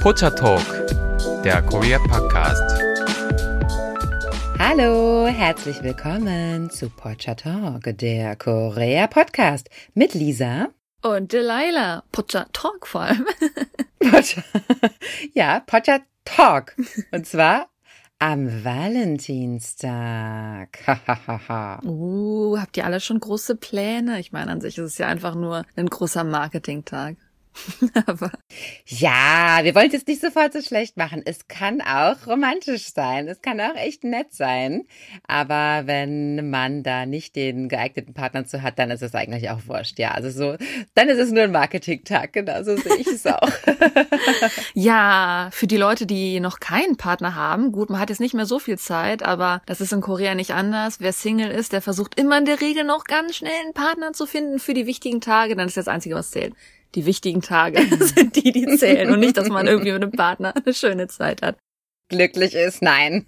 Pocha Talk, der Korea Podcast. Hallo, herzlich willkommen zu Pocha Talk, der Korea Podcast mit Lisa und Delilah. Pocha Talk vor allem. Pocha, ja, Pocha Talk. Und zwar am Valentinstag. uh, habt ihr alle schon große Pläne? Ich meine, an sich ist es ja einfach nur ein großer Marketingtag. Aber ja, wir wollen es jetzt nicht sofort so schlecht machen. Es kann auch romantisch sein. Es kann auch echt nett sein. Aber wenn man da nicht den geeigneten Partner zu hat, dann ist es eigentlich auch wurscht. Ja, also so, dann ist es nur ein Marketingtag. Genau, so sehe ich es auch. ja, für die Leute, die noch keinen Partner haben, gut, man hat jetzt nicht mehr so viel Zeit, aber das ist in Korea nicht anders. Wer Single ist, der versucht immer in der Regel noch ganz schnell einen Partner zu finden für die wichtigen Tage. Dann ist das Einzige, was zählt die wichtigen Tage sind die, die zählen und nicht, dass man irgendwie mit einem Partner eine schöne Zeit hat. Glücklich ist, nein.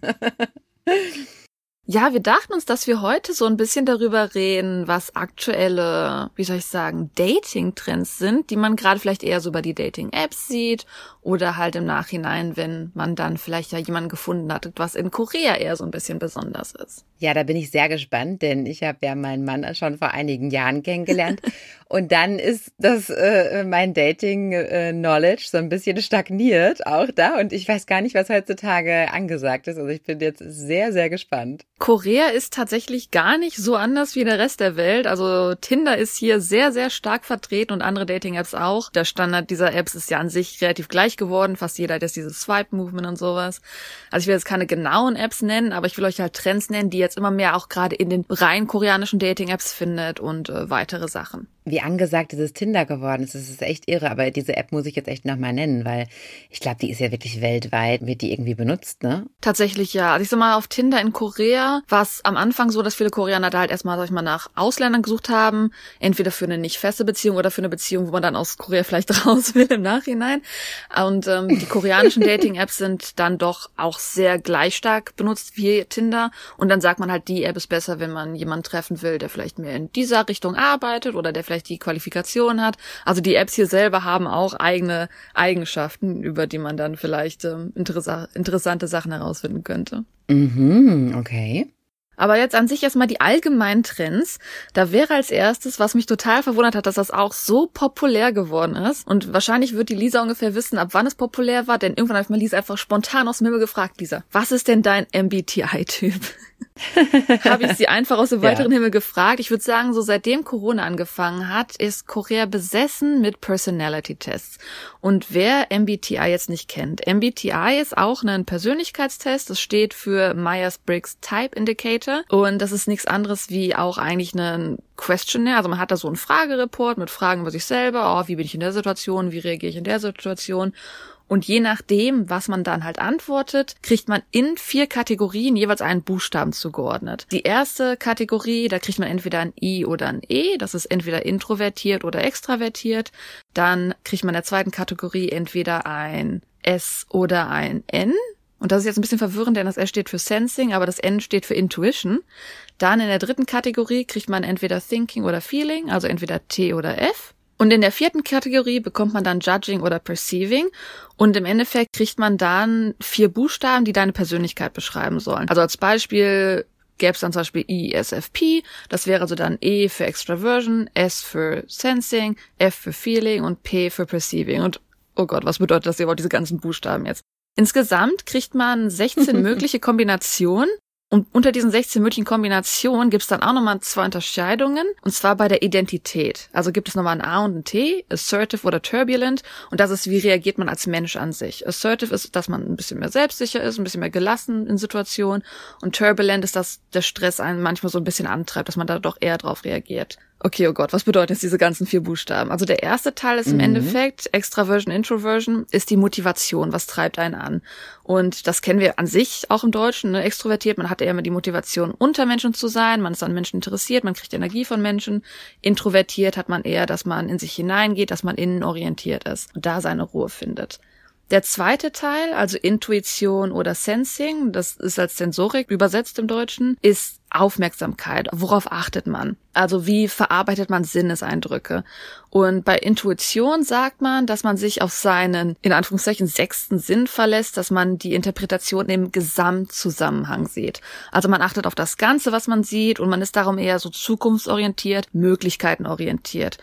Ja, wir dachten uns, dass wir heute so ein bisschen darüber reden, was aktuelle, wie soll ich sagen, Dating-Trends sind, die man gerade vielleicht eher so über die Dating-Apps sieht oder halt im Nachhinein, wenn man dann vielleicht ja jemanden gefunden hat, was in Korea eher so ein bisschen besonders ist. Ja, da bin ich sehr gespannt, denn ich habe ja meinen Mann schon vor einigen Jahren kennengelernt und dann ist das äh, mein Dating-Knowledge so ein bisschen stagniert auch da und ich weiß gar nicht, was heutzutage angesagt ist. Also ich bin jetzt sehr, sehr gespannt. Korea ist tatsächlich gar nicht so anders wie der Rest der Welt. Also Tinder ist hier sehr, sehr stark vertreten und andere Dating-Apps auch. Der Standard dieser Apps ist ja an sich relativ gleich geworden. Fast jeder hat jetzt dieses Swipe-Movement und sowas. Also ich will jetzt keine genauen Apps nennen, aber ich will euch halt Trends nennen, die jetzt immer mehr auch gerade in den rein koreanischen Dating-Apps findet und äh, weitere Sachen wie angesagt dieses Tinder geworden ist. Das ist echt irre, aber diese App muss ich jetzt echt nochmal nennen, weil ich glaube, die ist ja wirklich weltweit, wird die irgendwie benutzt, ne? Tatsächlich ja. Also ich sag mal, auf Tinder in Korea war es am Anfang so, dass viele Koreaner da halt erstmal, sag ich mal, nach Ausländern gesucht haben, entweder für eine nicht feste Beziehung oder für eine Beziehung, wo man dann aus Korea vielleicht raus will im Nachhinein. Und ähm, die koreanischen Dating-Apps sind dann doch auch sehr gleich stark benutzt wie Tinder. Und dann sagt man halt, die App ist besser, wenn man jemanden treffen will, der vielleicht mehr in dieser Richtung arbeitet oder der vielleicht die Qualifikation hat. Also die Apps hier selber haben auch eigene Eigenschaften, über die man dann vielleicht ähm, interessa interessante Sachen herausfinden könnte. Mhm, okay. Aber jetzt an sich erstmal die allgemeinen Trends. Da wäre als erstes, was mich total verwundert hat, dass das auch so populär geworden ist. Und wahrscheinlich wird die Lisa ungefähr wissen, ab wann es populär war, denn irgendwann habe ich mal Lisa einfach spontan aus dem Himmel gefragt, Lisa, was ist denn dein MBTI-Typ? habe ich sie einfach aus dem weiteren ja. Himmel gefragt. Ich würde sagen, so seitdem Corona angefangen hat, ist Korea besessen mit Personality-Tests. Und wer MBTI jetzt nicht kennt, MBTI ist auch ein Persönlichkeitstest. Das steht für Myers-Briggs Type Indicator. Und das ist nichts anderes wie auch eigentlich ein Questionnaire. Also man hat da so einen Fragereport mit Fragen über sich selber. Oh, wie bin ich in der Situation? Wie reagiere ich in der Situation? Und je nachdem, was man dann halt antwortet, kriegt man in vier Kategorien jeweils einen Buchstaben zugeordnet. Die erste Kategorie, da kriegt man entweder ein I oder ein E, das ist entweder introvertiert oder extravertiert. Dann kriegt man in der zweiten Kategorie entweder ein S oder ein N. Und das ist jetzt ein bisschen verwirrend, denn das S steht für Sensing, aber das N steht für Intuition. Dann in der dritten Kategorie kriegt man entweder Thinking oder Feeling, also entweder T oder F. Und in der vierten Kategorie bekommt man dann Judging oder Perceiving. Und im Endeffekt kriegt man dann vier Buchstaben, die deine Persönlichkeit beschreiben sollen. Also als Beispiel gäbe es dann zum Beispiel ESFP, das wäre also dann E für Extraversion, S für Sensing, F für Feeling und P für Perceiving. Und oh Gott, was bedeutet das überhaupt, diese ganzen Buchstaben jetzt? Insgesamt kriegt man 16 mögliche Kombinationen und unter diesen 16 möglichen Kombinationen gibt es dann auch nochmal zwei Unterscheidungen. Und zwar bei der Identität. Also gibt es nochmal ein A und ein T, assertive oder turbulent. Und das ist, wie reagiert man als Mensch an sich. Assertive ist, dass man ein bisschen mehr selbstsicher ist, ein bisschen mehr gelassen in Situationen. Und turbulent ist, dass der Stress einen manchmal so ein bisschen antreibt, dass man da doch eher drauf reagiert. Okay, oh Gott, was bedeuten jetzt diese ganzen vier Buchstaben? Also der erste Teil ist im mhm. Endeffekt Extraversion, Introversion, ist die Motivation, was treibt einen an. Und das kennen wir an sich auch im Deutschen, ne? extrovertiert, man hat eher immer die Motivation, unter Menschen zu sein, man ist an Menschen interessiert, man kriegt Energie von Menschen. Introvertiert hat man eher, dass man in sich hineingeht, dass man innenorientiert ist und da seine Ruhe findet. Der zweite Teil, also Intuition oder Sensing, das ist als Sensorik übersetzt im Deutschen, ist Aufmerksamkeit. Worauf achtet man? Also wie verarbeitet man Sinneseindrücke? Und bei Intuition sagt man, dass man sich auf seinen, in Anführungszeichen, sechsten Sinn verlässt, dass man die Interpretation im Gesamtzusammenhang sieht. Also man achtet auf das Ganze, was man sieht und man ist darum eher so zukunftsorientiert, möglichkeitenorientiert.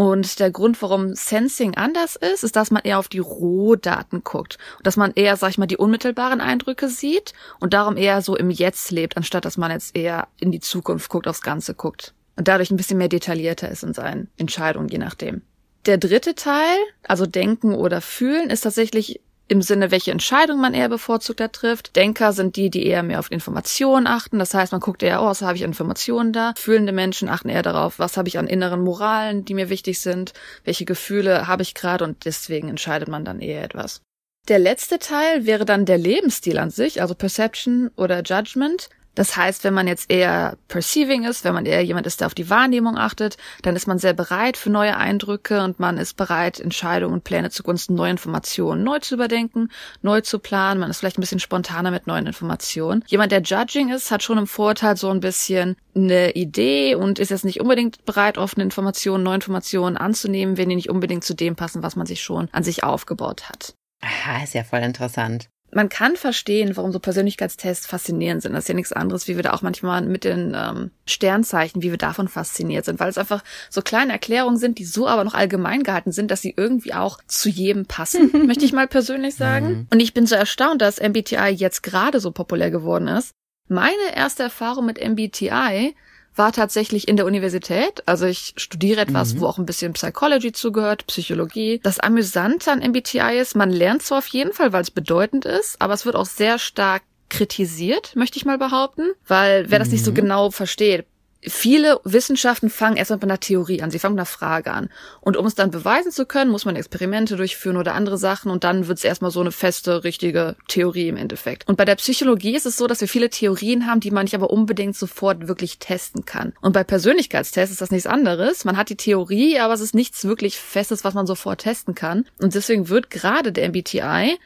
Und der Grund, warum Sensing anders ist, ist, dass man eher auf die Rohdaten guckt. Und dass man eher, sag ich mal, die unmittelbaren Eindrücke sieht und darum eher so im Jetzt lebt, anstatt dass man jetzt eher in die Zukunft guckt, aufs Ganze guckt. Und dadurch ein bisschen mehr detaillierter ist in seinen Entscheidungen, je nachdem. Der dritte Teil, also Denken oder Fühlen, ist tatsächlich im Sinne, welche Entscheidung man eher bevorzugter trifft. Denker sind die, die eher mehr auf Informationen achten. Das heißt, man guckt eher, oh, was habe ich Informationen da? Fühlende Menschen achten eher darauf, was habe ich an inneren Moralen, die mir wichtig sind? Welche Gefühle habe ich gerade? Und deswegen entscheidet man dann eher etwas. Der letzte Teil wäre dann der Lebensstil an sich, also Perception oder Judgment. Das heißt, wenn man jetzt eher perceiving ist, wenn man eher jemand ist, der auf die Wahrnehmung achtet, dann ist man sehr bereit für neue Eindrücke und man ist bereit, Entscheidungen und Pläne zugunsten neuer Informationen neu zu überdenken, neu zu planen. Man ist vielleicht ein bisschen spontaner mit neuen Informationen. Jemand, der judging ist, hat schon im Vorteil so ein bisschen eine Idee und ist jetzt nicht unbedingt bereit, offene Informationen, neue Informationen anzunehmen, wenn die nicht unbedingt zu dem passen, was man sich schon an sich aufgebaut hat. Aha, ist ja voll interessant man kann verstehen, warum so Persönlichkeitstests faszinierend sind. Das ist ja nichts anderes, wie wir da auch manchmal mit den ähm, Sternzeichen, wie wir davon fasziniert sind, weil es einfach so kleine Erklärungen sind, die so aber noch allgemein gehalten sind, dass sie irgendwie auch zu jedem passen, möchte ich mal persönlich sagen. Mhm. Und ich bin so erstaunt, dass MBTI jetzt gerade so populär geworden ist. Meine erste Erfahrung mit MBTI war tatsächlich in der Universität. Also ich studiere etwas, mhm. wo auch ein bisschen Psychology zugehört, Psychologie. Das Amüsante an MBTI ist, man lernt zwar auf jeden Fall, weil es bedeutend ist, aber es wird auch sehr stark kritisiert, möchte ich mal behaupten, weil wer das nicht so mhm. genau versteht, viele Wissenschaften fangen erstmal mit einer Theorie an, sie fangen mit einer Frage an. Und um es dann beweisen zu können, muss man Experimente durchführen oder andere Sachen und dann wird es erstmal so eine feste, richtige Theorie im Endeffekt. Und bei der Psychologie ist es so, dass wir viele Theorien haben, die man nicht aber unbedingt sofort wirklich testen kann. Und bei Persönlichkeitstests ist das nichts anderes. Man hat die Theorie, aber es ist nichts wirklich Festes, was man sofort testen kann. Und deswegen wird gerade der MBTI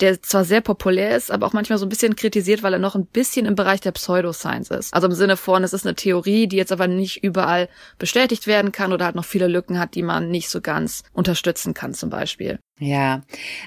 der zwar sehr populär ist, aber auch manchmal so ein bisschen kritisiert, weil er noch ein bisschen im Bereich der Pseudoscience ist. Also im Sinne von, es ist eine Theorie, die jetzt aber nicht überall bestätigt werden kann oder halt noch viele Lücken hat, die man nicht so ganz unterstützen kann zum Beispiel. Ja,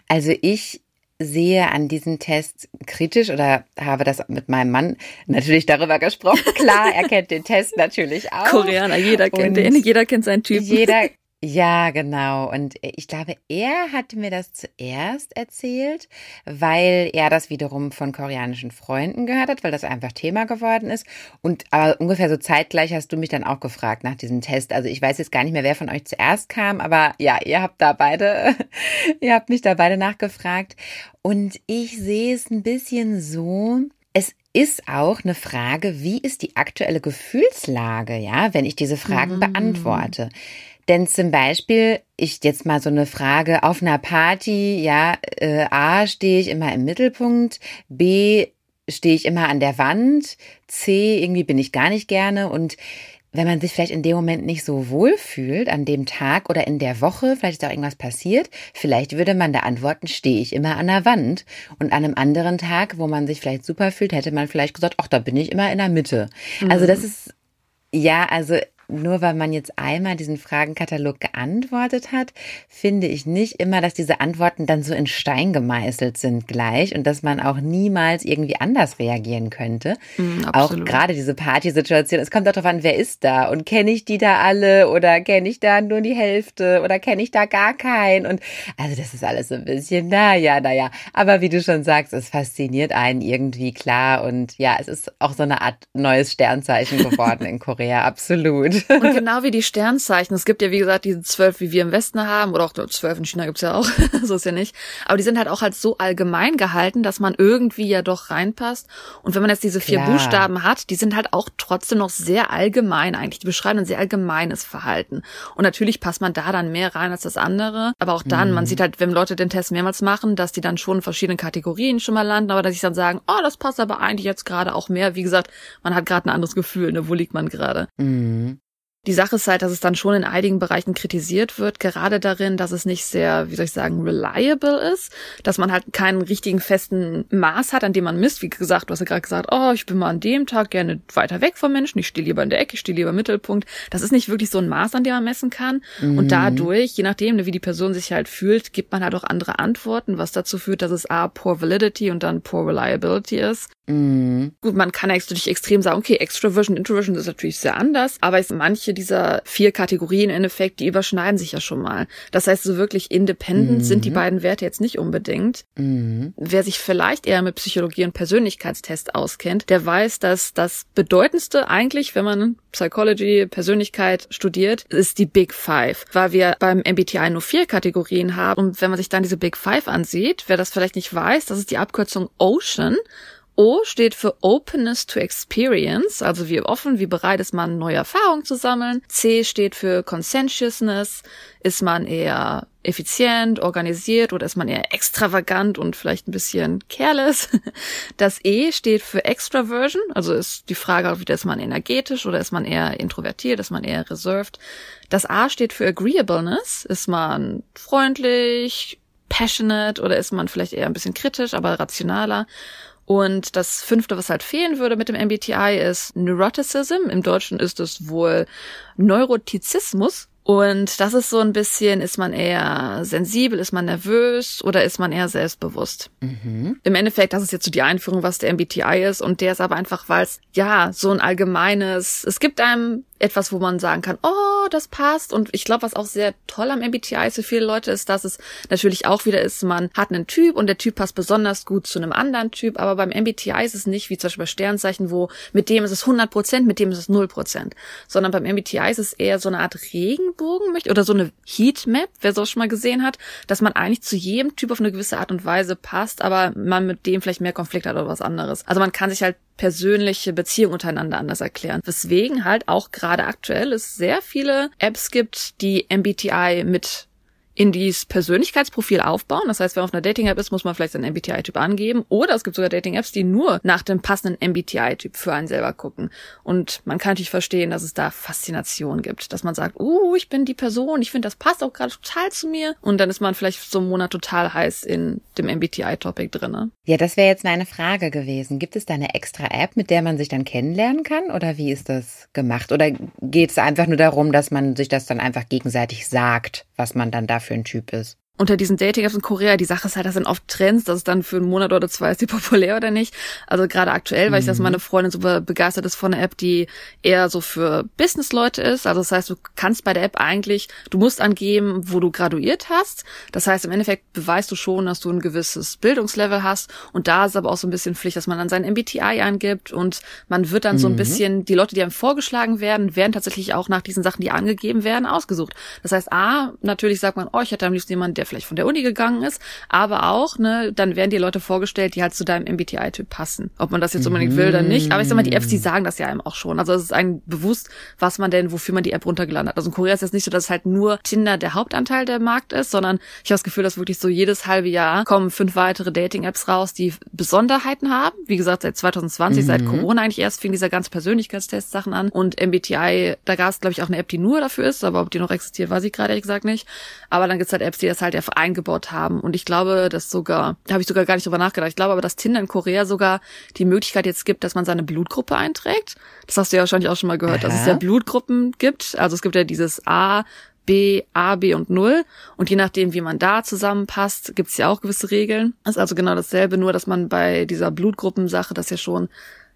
also ich sehe an diesem Test kritisch oder habe das mit meinem Mann natürlich darüber gesprochen. Klar, er kennt den Test natürlich auch. Koreaner, jeder kennt den, jeder kennt seinen Typ. Jeder ja, genau. Und ich glaube, er hat mir das zuerst erzählt, weil er das wiederum von koreanischen Freunden gehört hat, weil das einfach Thema geworden ist. Und aber ungefähr so zeitgleich hast du mich dann auch gefragt nach diesem Test. Also ich weiß jetzt gar nicht mehr, wer von euch zuerst kam, aber ja, ihr habt da beide, ihr habt mich da beide nachgefragt. Und ich sehe es ein bisschen so, es ist auch eine Frage, wie ist die aktuelle Gefühlslage, ja, wenn ich diese Fragen mhm. beantworte. Denn zum Beispiel, ich jetzt mal so eine Frage auf einer Party, ja, äh, A, stehe ich immer im Mittelpunkt, B, stehe ich immer an der Wand, C, irgendwie bin ich gar nicht gerne und wenn man sich vielleicht in dem Moment nicht so wohl fühlt, an dem Tag oder in der Woche, vielleicht ist auch irgendwas passiert, vielleicht würde man da antworten, stehe ich immer an der Wand. Und an einem anderen Tag, wo man sich vielleicht super fühlt, hätte man vielleicht gesagt, ach, da bin ich immer in der Mitte. Mhm. Also das ist, ja, also nur weil man jetzt einmal diesen Fragenkatalog geantwortet hat, finde ich nicht immer, dass diese Antworten dann so in Stein gemeißelt sind gleich und dass man auch niemals irgendwie anders reagieren könnte. Mm, auch gerade diese Partysituation. Es kommt darauf an, wer ist da und kenne ich die da alle oder kenne ich da nur die Hälfte oder kenne ich da gar keinen und also das ist alles so ein bisschen, naja, naja. Aber wie du schon sagst, es fasziniert einen irgendwie klar und ja, es ist auch so eine Art neues Sternzeichen geworden in Korea, absolut. Und genau wie die Sternzeichen. Es gibt ja, wie gesagt, diese zwölf, wie wir im Westen haben, oder auch zwölf in China gibt's ja auch, so ist ja nicht. Aber die sind halt auch halt so allgemein gehalten, dass man irgendwie ja doch reinpasst. Und wenn man jetzt diese vier Klar. Buchstaben hat, die sind halt auch trotzdem noch sehr allgemein eigentlich. Die beschreiben ein sehr allgemeines Verhalten. Und natürlich passt man da dann mehr rein als das andere. Aber auch dann, mhm. man sieht halt, wenn Leute den Test mehrmals machen, dass die dann schon in verschiedenen Kategorien schon mal landen, aber dass sie dann sagen, oh, das passt aber eigentlich jetzt gerade auch mehr. Wie gesagt, man hat gerade ein anderes Gefühl, ne? wo liegt man gerade? Mhm. Die Sache ist halt, dass es dann schon in einigen Bereichen kritisiert wird, gerade darin, dass es nicht sehr, wie soll ich sagen, reliable ist, dass man halt keinen richtigen festen Maß hat, an dem man misst. Wie gesagt, du hast ja gerade gesagt, oh, ich bin mal an dem Tag gerne weiter weg vom Menschen, ich stehe lieber in der Ecke, ich stehe lieber im Mittelpunkt. Das ist nicht wirklich so ein Maß, an dem man messen kann. Mhm. Und dadurch, je nachdem, wie die Person sich halt fühlt, gibt man halt auch andere Antworten, was dazu führt, dass es A, poor validity und dann poor reliability ist. Mhm. Gut, man kann natürlich extrem sagen, okay, Extroversion, Introversion ist natürlich sehr anders, aber es, manche dieser vier Kategorien im Endeffekt, die überschneiden sich ja schon mal. Das heißt, so wirklich independent mhm. sind die beiden Werte jetzt nicht unbedingt. Mhm. Wer sich vielleicht eher mit Psychologie und Persönlichkeitstest auskennt, der weiß, dass das Bedeutendste eigentlich, wenn man Psychology, Persönlichkeit studiert, ist die Big Five, weil wir beim MBTI nur vier Kategorien haben. Und wenn man sich dann diese Big Five ansieht, wer das vielleicht nicht weiß, das ist die Abkürzung Ocean. O steht für Openness to Experience, also wie offen, wie bereit ist man, neue Erfahrungen zu sammeln. C steht für Conscientiousness, ist man eher effizient, organisiert oder ist man eher extravagant und vielleicht ein bisschen careless. Das E steht für Extraversion, also ist die Frage, wieder ist man energetisch oder ist man eher introvertiert, ist man eher reserved. Das A steht für Agreeableness, ist man freundlich, passionate oder ist man vielleicht eher ein bisschen kritisch, aber rationaler. Und das fünfte, was halt fehlen würde mit dem MBTI, ist Neuroticism. Im Deutschen ist es wohl Neurotizismus. Und das ist so ein bisschen, ist man eher sensibel, ist man nervös oder ist man eher selbstbewusst? Mhm. Im Endeffekt, das ist jetzt so die Einführung, was der MBTI ist. Und der ist aber einfach, weil es, ja, so ein allgemeines, es gibt einem etwas, wo man sagen kann, oh, das passt. Und ich glaube, was auch sehr toll am MBTI ist für viele Leute ist, dass es natürlich auch wieder ist, man hat einen Typ und der Typ passt besonders gut zu einem anderen Typ. Aber beim MBTI ist es nicht wie zum Beispiel bei Sternzeichen, wo mit dem ist es 100 Prozent, mit dem ist es 0 Prozent. Sondern beim MBTI ist es eher so eine Art Regenbogen oder so eine Heatmap, wer so schon mal gesehen hat, dass man eigentlich zu jedem Typ auf eine gewisse Art und Weise passt, aber man mit dem vielleicht mehr Konflikt hat oder was anderes. Also man kann sich halt persönliche Beziehungen untereinander anders erklären. Weswegen halt auch gerade aktuell es sehr viele Apps gibt, die MBTI mit in dieses Persönlichkeitsprofil aufbauen. Das heißt, wer auf einer Dating-App ist, muss man vielleicht seinen MBTI-Typ angeben. Oder es gibt sogar Dating-Apps, die nur nach dem passenden MBTI-Typ für einen selber gucken. Und man kann natürlich verstehen, dass es da Faszination gibt. Dass man sagt, uh, ich bin die Person, ich finde, das passt auch gerade total zu mir. Und dann ist man vielleicht so einen Monat total heiß in dem MBTI-Topic drinne. Ja, das wäre jetzt meine Frage gewesen. Gibt es da eine extra App, mit der man sich dann kennenlernen kann? Oder wie ist das gemacht? Oder geht es einfach nur darum, dass man sich das dann einfach gegenseitig sagt, was man dann da für ein Typ ist unter diesen Dating-Apps in Korea, die Sache ist halt, das sind oft Trends, dass es dann für einen Monat oder zwei ist die populär oder nicht. Also gerade aktuell, weil ich dass mhm. meine Freundin super begeistert ist von einer App, die eher so für Business-Leute ist. Also das heißt, du kannst bei der App eigentlich, du musst angeben, wo du graduiert hast. Das heißt, im Endeffekt beweist du schon, dass du ein gewisses Bildungslevel hast. Und da ist aber auch so ein bisschen Pflicht, dass man dann sein MBTI angibt und man wird dann mhm. so ein mhm. bisschen, die Leute, die einem vorgeschlagen werden, werden tatsächlich auch nach diesen Sachen, die angegeben werden, ausgesucht. Das heißt, A, natürlich sagt man, oh, ich hätte am liebsten jemanden, der vielleicht von der Uni gegangen ist, aber auch, ne, dann werden dir Leute vorgestellt, die halt zu deinem MBTI-Typ passen. Ob man das jetzt unbedingt will oder nicht. Aber ich sag mal, die Apps, die sagen das ja einem auch schon. Also es ist einem bewusst, was man denn, wofür man die App runtergeladen hat. Also in Korea ist es nicht so, dass halt nur Tinder der Hauptanteil der Markt ist, sondern ich habe das Gefühl, dass wirklich so jedes halbe Jahr kommen fünf weitere Dating-Apps raus, die Besonderheiten haben. Wie gesagt, seit 2020, mhm. seit Corona eigentlich erst fing dieser ganze Persönlichkeitstest-Sachen an. Und MBTI, da gab es, glaube ich, auch eine App, die nur dafür ist, aber ob die noch existiert, weiß ich gerade ehrlich gesagt nicht. Aber dann gibt's halt Apps, die das halt eingebaut haben. Und ich glaube, dass sogar, da habe ich sogar gar nicht drüber nachgedacht. Ich glaube aber, dass Tinder in Korea sogar die Möglichkeit jetzt gibt, dass man seine Blutgruppe einträgt. Das hast du ja wahrscheinlich auch schon mal gehört, Aha. dass es ja Blutgruppen gibt. Also es gibt ja dieses A, B, A, B und Null. Und je nachdem, wie man da zusammenpasst, gibt es ja auch gewisse Regeln. Das ist also genau dasselbe, nur dass man bei dieser Blutgruppensache das ja schon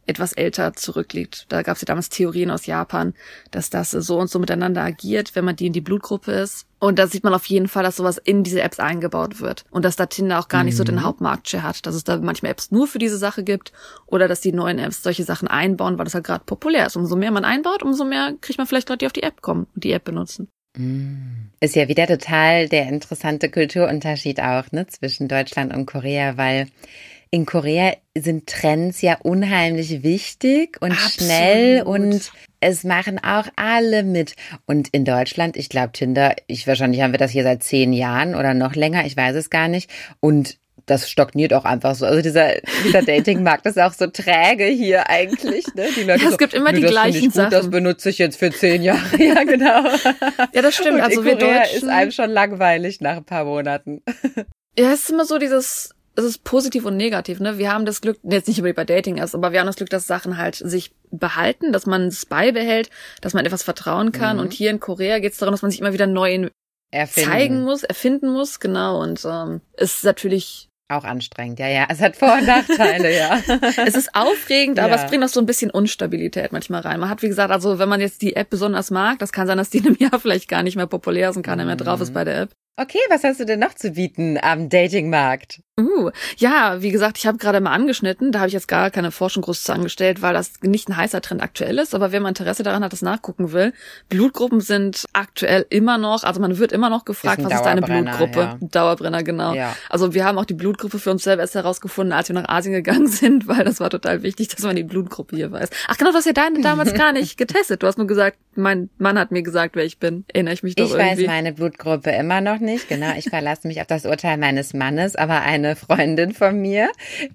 etwas älter zurückliegt. Da gab es ja damals Theorien aus Japan, dass das so und so miteinander agiert, wenn man die in die Blutgruppe ist. Und da sieht man auf jeden Fall, dass sowas in diese Apps eingebaut wird. Und dass da Tinder auch gar nicht so den mhm. Hauptmarktshare hat. Dass es da manchmal Apps nur für diese Sache gibt oder dass die neuen Apps solche Sachen einbauen, weil das halt gerade populär ist. Umso mehr man einbaut, umso mehr kriegt man vielleicht Leute, die auf die App kommen und die App benutzen. Mhm. Ist ja wieder total der interessante Kulturunterschied auch, ne, zwischen Deutschland und Korea, weil in Korea sind Trends ja unheimlich wichtig und Absolut. schnell und es machen auch alle mit. Und in Deutschland, ich glaube Tinder, ich wahrscheinlich haben wir das hier seit zehn Jahren oder noch länger, ich weiß es gar nicht. Und das stagniert auch einfach so. Also dieser, dieser Dating-Markt ist auch so träge hier eigentlich. Ne? Die Leute ja, es so, gibt immer die gleichen gut, Sachen. Das benutze ich jetzt für zehn Jahre. ja, genau. Ja, das stimmt. Und also wir Korea Deutschen, ist einem schon langweilig nach ein paar Monaten. Ja, es ist immer so dieses, es ist positiv und negativ, ne? Wir haben das Glück, jetzt nicht über bei Dating erst, aber wir haben das Glück, dass Sachen halt sich behalten, dass man es beibehält, dass man etwas vertrauen kann. Mhm. Und hier in Korea geht es darum, dass man sich immer wieder neu erfinden. zeigen muss, erfinden muss, genau. Und ähm, ist natürlich auch anstrengend, ja, ja. Es hat Vor- und Nachteile, ja. es ist aufregend, aber ja. es bringt auch so ein bisschen Unstabilität manchmal rein. Man hat, wie gesagt, also wenn man jetzt die App besonders mag, das kann sein, dass die in einem Jahr vielleicht gar nicht mehr populär ist und keiner mehr drauf ist mhm. bei der App. Okay, was hast du denn noch zu bieten am Datingmarkt? Uh, ja, wie gesagt, ich habe gerade mal angeschnitten, da habe ich jetzt gar keine Forschung groß zu angestellt, weil das nicht ein heißer Trend aktuell ist, aber wer mal Interesse daran hat, das nachgucken will, Blutgruppen sind aktuell immer noch, also man wird immer noch gefragt, ist was ist deine Blutgruppe? Ja. Dauerbrenner, genau. Ja. Also wir haben auch die Blutgruppe für uns selber erst herausgefunden, als wir nach Asien gegangen sind, weil das war total wichtig, dass man die Blutgruppe hier weiß. Ach genau, du hast ja deine damals gar nicht getestet. Du hast nur gesagt, mein Mann hat mir gesagt, wer ich bin. Erinnere ich mich doch ich irgendwie. Ich weiß meine Blutgruppe immer noch nicht, genau. Ich verlasse mich auf das Urteil meines Mannes, aber eine eine Freundin von mir,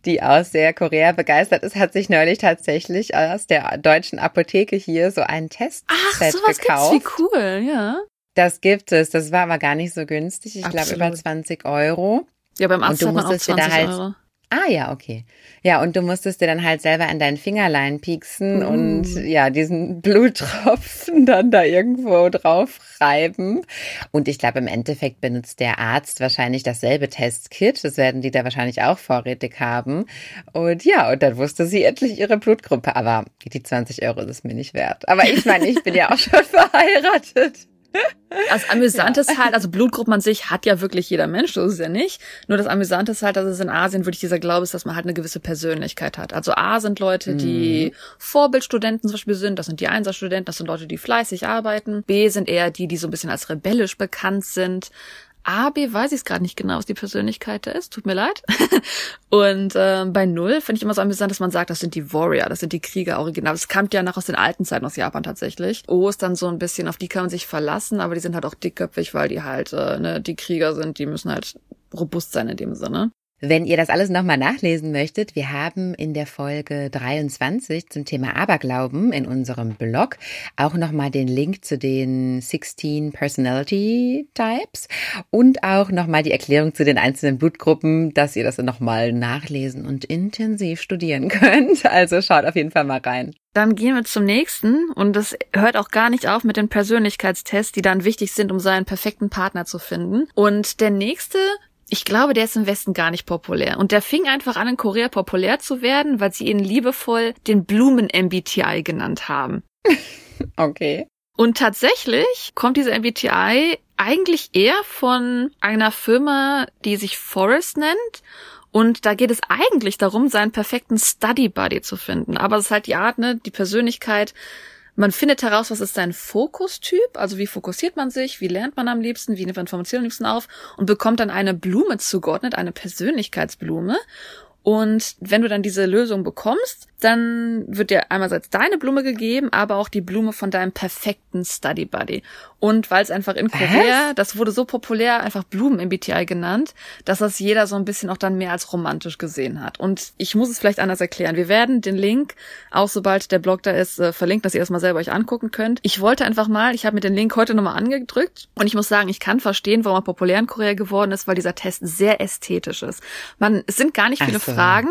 die aus sehr Korea begeistert ist, hat sich neulich tatsächlich aus der deutschen Apotheke hier so einen Test Ach, sowas gekauft. Gibt's, wie cool, ja. Das gibt es. Das war aber gar nicht so günstig. Ich glaube über 20 Euro. Ja, beim Arzt hat man auch 20 halt, Euro. Ah ja, okay. Ja, und du musstest dir dann halt selber an dein Fingerlein pieksen mm. und ja, diesen Bluttropfen dann da irgendwo drauf reiben. Und ich glaube, im Endeffekt benutzt der Arzt wahrscheinlich dasselbe Testkit. Das werden die da wahrscheinlich auch vorrätig haben. Und ja, und dann wusste sie endlich ihre Blutgruppe. Aber die 20 Euro ist es mir nicht wert. Aber ich meine, ich bin ja auch schon verheiratet. Das Amüsante ist halt, also Blutgruppen an sich hat ja wirklich jeder Mensch, so ist es ja nicht. Nur das Amüsante ist halt, dass es in Asien wirklich dieser Glaube ist, dass man halt eine gewisse Persönlichkeit hat. Also A sind Leute, die mhm. Vorbildstudenten zum Beispiel sind, das sind die Einserstudenten, das sind Leute, die fleißig arbeiten. B sind eher die, die so ein bisschen als rebellisch bekannt sind. A, B weiß ich es gerade nicht genau, was die Persönlichkeit da ist. Tut mir leid. und äh, bei Null finde ich immer so amüsant, dass man sagt, das sind die Warrior, das sind die Krieger original. Das kam ja noch aus den alten Zeiten aus Japan tatsächlich. O ist dann so ein bisschen, auf die kann man sich verlassen, aber die sind halt auch dickköpfig, weil die halt äh, ne, die Krieger sind, die müssen halt robust sein in dem Sinne. Wenn ihr das alles nochmal nachlesen möchtet, wir haben in der Folge 23 zum Thema Aberglauben in unserem Blog auch nochmal den Link zu den 16 Personality Types und auch nochmal die Erklärung zu den einzelnen Blutgruppen, dass ihr das nochmal nachlesen und intensiv studieren könnt. Also schaut auf jeden Fall mal rein. Dann gehen wir zum nächsten und das hört auch gar nicht auf mit den Persönlichkeitstests, die dann wichtig sind, um seinen perfekten Partner zu finden. Und der nächste ich glaube, der ist im Westen gar nicht populär. Und der fing einfach an, in Korea populär zu werden, weil sie ihn liebevoll den Blumen-MBTI genannt haben. Okay. Und tatsächlich kommt diese MBTI eigentlich eher von einer Firma, die sich Forest nennt. Und da geht es eigentlich darum, seinen perfekten Study Buddy zu finden. Aber es ist halt die Art, ne, die Persönlichkeit, man findet heraus, was ist sein Fokustyp, also wie fokussiert man sich, wie lernt man am liebsten, wie nimmt man Informationen am liebsten auf? Und bekommt dann eine Blume zugeordnet, eine Persönlichkeitsblume. Und wenn du dann diese Lösung bekommst, dann wird dir einerseits deine Blume gegeben, aber auch die Blume von deinem perfekten Study Buddy. Und weil es einfach in Korea, Was? das wurde so populär, einfach Blumen-MBTI genannt, dass das jeder so ein bisschen auch dann mehr als romantisch gesehen hat. Und ich muss es vielleicht anders erklären. Wir werden den Link, auch sobald der Blog da ist, äh, verlinkt, dass ihr das mal selber euch angucken könnt. Ich wollte einfach mal, ich habe mir den Link heute nochmal angedrückt und ich muss sagen, ich kann verstehen, warum er populär in Korea geworden ist, weil dieser Test sehr ästhetisch ist. Man, es sind gar nicht viele so. Fragen,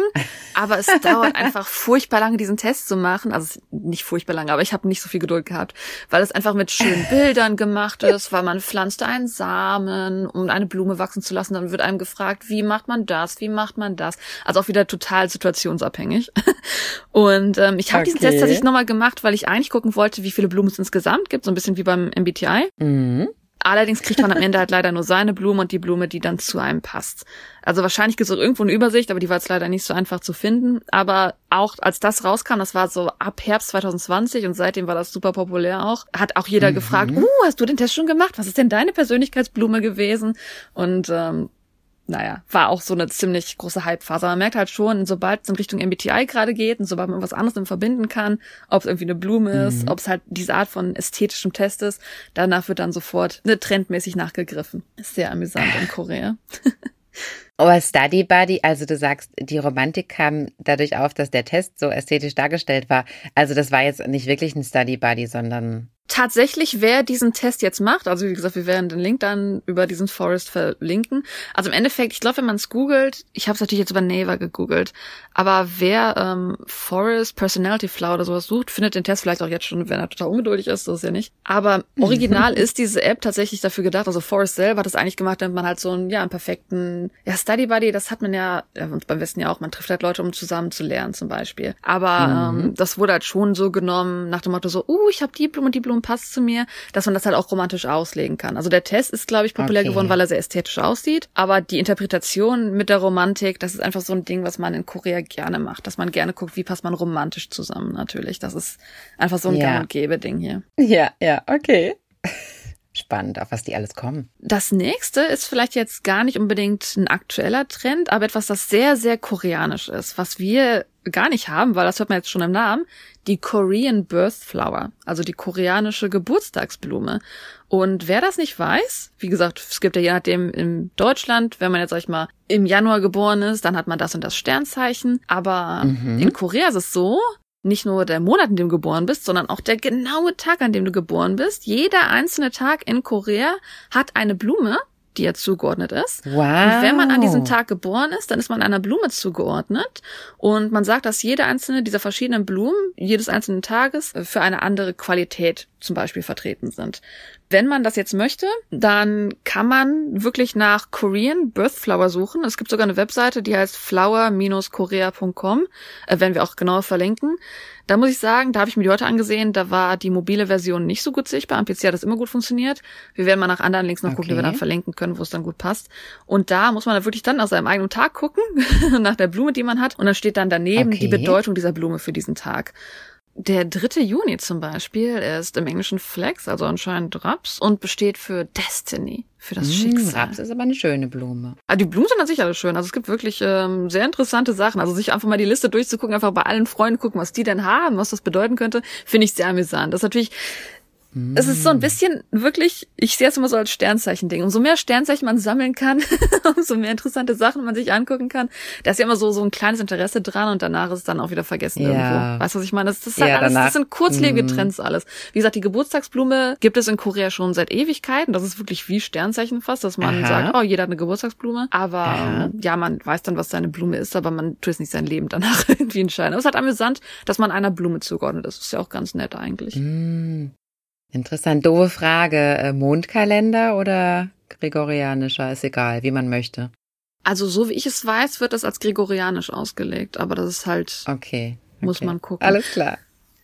aber es dauert einfach furchtbar lange, diesen Test zu machen. Also nicht furchtbar lange, aber ich habe nicht so viel Geduld gehabt, weil es einfach mit schönen Bildern gemacht ist, weil man pflanzt einen Samen, um eine Blume wachsen zu lassen. Dann wird einem gefragt, wie macht man das, wie macht man das. Also auch wieder total situationsabhängig. Und ähm, ich habe okay. diesen Test tatsächlich nochmal gemacht, weil ich eigentlich gucken wollte, wie viele Blumen es insgesamt gibt, so ein bisschen wie beim MBTI. Mhm. Allerdings kriegt man am Ende halt leider nur seine Blume und die Blume, die dann zu einem passt. Also wahrscheinlich gibt es auch irgendwo eine Übersicht, aber die war jetzt leider nicht so einfach zu finden. Aber auch als das rauskam, das war so ab Herbst 2020 und seitdem war das super populär auch, hat auch jeder mhm. gefragt, uh, hast du den Test schon gemacht? Was ist denn deine Persönlichkeitsblume gewesen? Und ähm, naja, war auch so eine ziemlich große Hype-Phase. Man merkt halt schon, sobald es in Richtung MBTI gerade geht und sobald man was anderes verbinden kann, ob es irgendwie eine Blume ist, mhm. ob es halt diese Art von ästhetischem Test ist, danach wird dann sofort ne, trendmäßig nachgegriffen. Ist sehr amüsant in Korea. Oh, Study Buddy, also du sagst, die Romantik kam dadurch auf, dass der Test so ästhetisch dargestellt war. Also das war jetzt nicht wirklich ein Study Buddy, sondern tatsächlich, wer diesen Test jetzt macht, also wie gesagt, wir werden den Link dann über diesen Forest verlinken. Also im Endeffekt, ich glaube, wenn man es googelt, ich habe es natürlich jetzt über Naver gegoogelt, aber wer ähm, Forest Personality Flower oder sowas sucht, findet den Test vielleicht auch jetzt schon, wenn er total ungeduldig ist, das ist ja nicht. Aber original ist diese App tatsächlich dafür gedacht, also Forest selber hat das eigentlich gemacht, damit man halt so einen, ja, einen perfekten, ja, Study Buddy, das hat man ja, ja beim Westen ja auch, man trifft halt Leute, um zusammen zu lernen zum Beispiel. Aber mhm. ähm, das wurde halt schon so genommen, nach dem Motto so, uh, ich habe die Blume und die Blume passt zu mir, dass man das halt auch romantisch auslegen kann. Also der Test ist, glaube ich, populär okay. geworden, weil er sehr ästhetisch aussieht. Aber die Interpretation mit der Romantik, das ist einfach so ein Ding, was man in Korea gerne macht. Dass man gerne guckt, wie passt man romantisch zusammen natürlich. Das ist einfach so ein ja. Gang- und Gäbe-Ding hier. Ja, ja, okay. Spannend, auf was die alles kommen. Das nächste ist vielleicht jetzt gar nicht unbedingt ein aktueller Trend, aber etwas, das sehr, sehr koreanisch ist, was wir gar nicht haben, weil das hört man jetzt schon im Namen, die Korean Birth Flower, also die koreanische Geburtstagsblume. Und wer das nicht weiß, wie gesagt, es gibt ja je nachdem in Deutschland, wenn man jetzt, sag ich mal, im Januar geboren ist, dann hat man das und das Sternzeichen. Aber mhm. in Korea ist es so, nicht nur der Monat, in dem du geboren bist, sondern auch der genaue Tag, an dem du geboren bist. Jeder einzelne Tag in Korea hat eine Blume, die ja zugeordnet ist. Wow. Und wenn man an diesem Tag geboren ist, dann ist man einer Blume zugeordnet. Und man sagt, dass jede einzelne dieser verschiedenen Blumen jedes einzelnen Tages für eine andere Qualität zum Beispiel vertreten sind. Wenn man das jetzt möchte, dann kann man wirklich nach Korean Birth Flower suchen. Es gibt sogar eine Webseite, die heißt flower-korea.com, äh, werden wir auch genauer verlinken. Da muss ich sagen, da habe ich mir die heute angesehen, da war die mobile Version nicht so gut sichtbar. Am PC hat das immer gut funktioniert. Wir werden mal nach anderen Links noch okay. gucken, die wir dann verlinken können, wo es dann gut passt. Und da muss man dann wirklich dann aus seinem eigenen Tag gucken, nach der Blume, die man hat. Und dann steht dann daneben okay. die Bedeutung dieser Blume für diesen Tag. Der 3. Juni zum Beispiel ist im Englischen Flex, also anscheinend Raps, und besteht für Destiny, für das mmh, Schicksal. Raps ist aber eine schöne Blume. Ah, die Blumen sind an sich alle schön. Also es gibt wirklich ähm, sehr interessante Sachen. Also sich einfach mal die Liste durchzugucken, einfach bei allen Freunden gucken, was die denn haben, was das bedeuten könnte, finde ich sehr amüsant. Das ist natürlich es ist so ein bisschen wirklich, ich sehe es immer so als Sternzeichen-Ding. Umso mehr Sternzeichen man sammeln kann, umso mehr interessante Sachen man sich angucken kann. Da ist ja immer so, so ein kleines Interesse dran und danach ist es dann auch wieder vergessen ja. irgendwo. Weißt du, was ich meine? Das, das, halt alles, das sind kurzlebige mhm. Trends alles. Wie gesagt, die Geburtstagsblume gibt es in Korea schon seit Ewigkeiten. Das ist wirklich wie Sternzeichen fast, dass man Aha. sagt, oh, jeder hat eine Geburtstagsblume. Aber Aha. ja, man weiß dann, was seine Blume ist, aber man tut es nicht sein Leben danach irgendwie entscheiden. Aber es ist halt amüsant, dass man einer Blume zugeordnet ist. Das ist ja auch ganz nett eigentlich. Mhm. Interessant. Doofe Frage. Äh, Mondkalender oder gregorianischer? Ist egal, wie man möchte. Also so wie ich es weiß, wird das als gregorianisch ausgelegt, aber das ist halt. Okay. okay. Muss man gucken. Alles klar.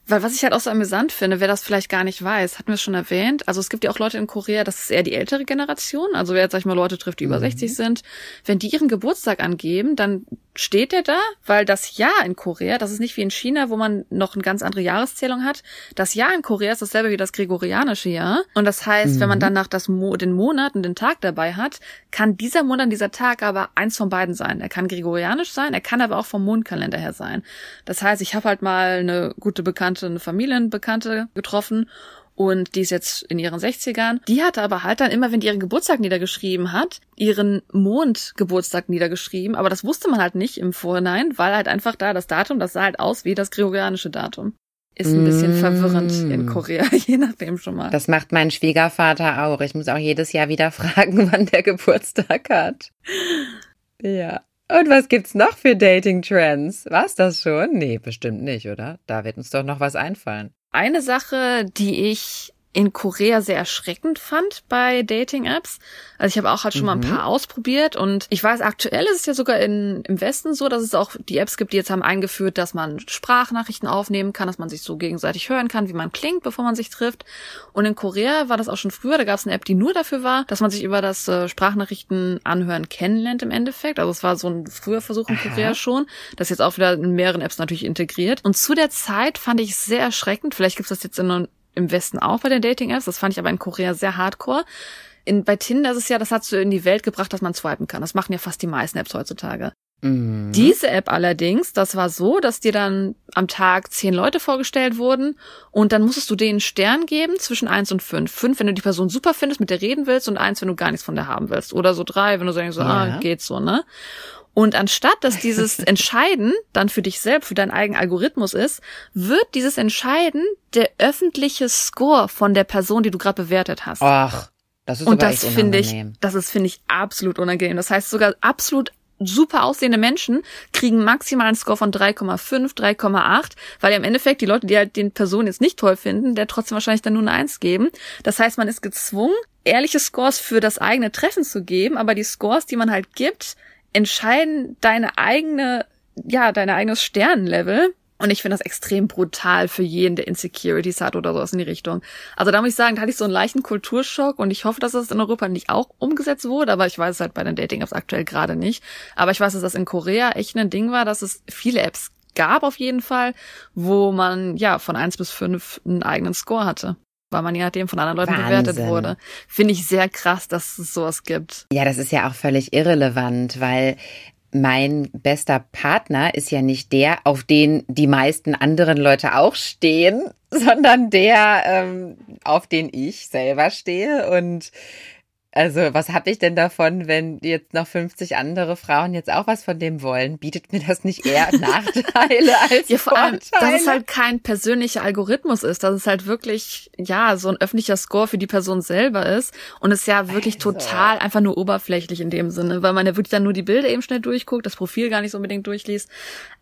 Weil was ich halt auch so amüsant finde, wer das vielleicht gar nicht weiß, hatten wir es schon erwähnt. Also es gibt ja auch Leute in Korea, das ist eher die ältere Generation. Also wer jetzt, sag ich mal, Leute trifft, die über mhm. 60 sind. Wenn die ihren Geburtstag angeben, dann steht der da, weil das Jahr in Korea, das ist nicht wie in China, wo man noch eine ganz andere Jahreszählung hat. Das Jahr in Korea ist dasselbe wie das gregorianische Jahr. Und das heißt, mhm. wenn man mhm. dann nach das Mo den Monat und den Tag dabei hat, kann dieser Monat, dieser Tag aber eins von beiden sein. Er kann gregorianisch sein, er kann aber auch vom Mondkalender her sein. Das heißt, ich habe halt mal eine gute Bekannte, eine Familienbekannte getroffen und die ist jetzt in ihren 60ern. Die hatte aber halt dann immer, wenn die ihren Geburtstag niedergeschrieben hat, ihren Mondgeburtstag niedergeschrieben. Aber das wusste man halt nicht im Vorhinein, weil halt einfach da das Datum, das sah halt aus wie das gregorianische Datum. Ist ein bisschen mm. verwirrend in Korea, je nachdem schon mal. Das macht mein Schwiegervater auch. Ich muss auch jedes Jahr wieder fragen, wann der Geburtstag hat. Ja. Und was gibt's noch für Dating-Trends? War's das schon? Nee, bestimmt nicht, oder? Da wird uns doch noch was einfallen. Eine Sache, die ich in Korea sehr erschreckend fand bei Dating-Apps. Also ich habe auch halt schon mhm. mal ein mhm. paar ausprobiert und ich weiß, aktuell ist es ja sogar in, im Westen so, dass es auch die Apps gibt, die jetzt haben eingeführt, dass man Sprachnachrichten aufnehmen kann, dass man sich so gegenseitig hören kann, wie man klingt, bevor man sich trifft. Und in Korea war das auch schon früher, da gab es eine App, die nur dafür war, dass man sich über das äh, Sprachnachrichten anhören kennenlernt im Endeffekt. Also es war so ein früher Versuch in Aha. Korea schon. Das jetzt auch wieder in mehreren Apps natürlich integriert. Und zu der Zeit fand ich es sehr erschreckend. Vielleicht gibt es das jetzt in im Westen auch bei den Dating-Apps. Das fand ich aber in Korea sehr hardcore. In, bei Tinder ist es ja, das hat so in die Welt gebracht, dass man swipen kann. Das machen ja fast die meisten Apps heutzutage. Mhm. Diese App allerdings, das war so, dass dir dann am Tag zehn Leute vorgestellt wurden und dann musstest du denen Stern geben zwischen eins und fünf. Fünf, wenn du die Person super findest, mit der reden willst und eins, wenn du gar nichts von der haben willst. Oder so drei, wenn du sagst, so, ja. ah, geht so, ne? Und anstatt, dass dieses Entscheiden dann für dich selbst, für deinen eigenen Algorithmus ist, wird dieses Entscheiden der öffentliche Score von der Person, die du gerade bewertet hast. Ach. Das ist und das finde ich, das ist finde ich absolut unangenehm. Das heißt sogar absolut super aussehende Menschen kriegen maximal einen Score von 3,5, 3,8, weil ja im Endeffekt die Leute, die halt den Person jetzt nicht toll finden, der trotzdem wahrscheinlich dann nur eine 1 geben. Das heißt, man ist gezwungen, ehrliche Scores für das eigene Treffen zu geben, aber die Scores, die man halt gibt, entscheiden deine eigene, ja, deine eigenes Sternenlevel. Und ich finde das extrem brutal für jeden, der Insecurities hat oder sowas in die Richtung. Also da muss ich sagen, da hatte ich so einen leichten Kulturschock und ich hoffe, dass das in Europa nicht auch umgesetzt wurde, aber ich weiß es halt bei den Dating-Apps aktuell gerade nicht. Aber ich weiß, dass das in Korea echt ein Ding war, dass es viele Apps gab auf jeden Fall, wo man ja von eins bis fünf einen eigenen Score hatte weil man ja dem von anderen Leuten Wahnsinn. bewertet wurde. Finde ich sehr krass, dass es sowas gibt. Ja, das ist ja auch völlig irrelevant, weil mein bester Partner ist ja nicht der, auf den die meisten anderen Leute auch stehen, sondern der, ähm, auf den ich selber stehe. Und also, was habe ich denn davon, wenn jetzt noch 50 andere Frauen jetzt auch was von dem wollen? Bietet mir das nicht eher Nachteile als ja, vor allem, Vorteile? dass es halt kein persönlicher Algorithmus ist, dass es halt wirklich, ja, so ein öffentlicher Score für die Person selber ist und es ja wirklich also. total einfach nur oberflächlich in dem Sinne, weil man ja wirklich dann nur die Bilder eben schnell durchguckt, das Profil gar nicht so unbedingt durchliest.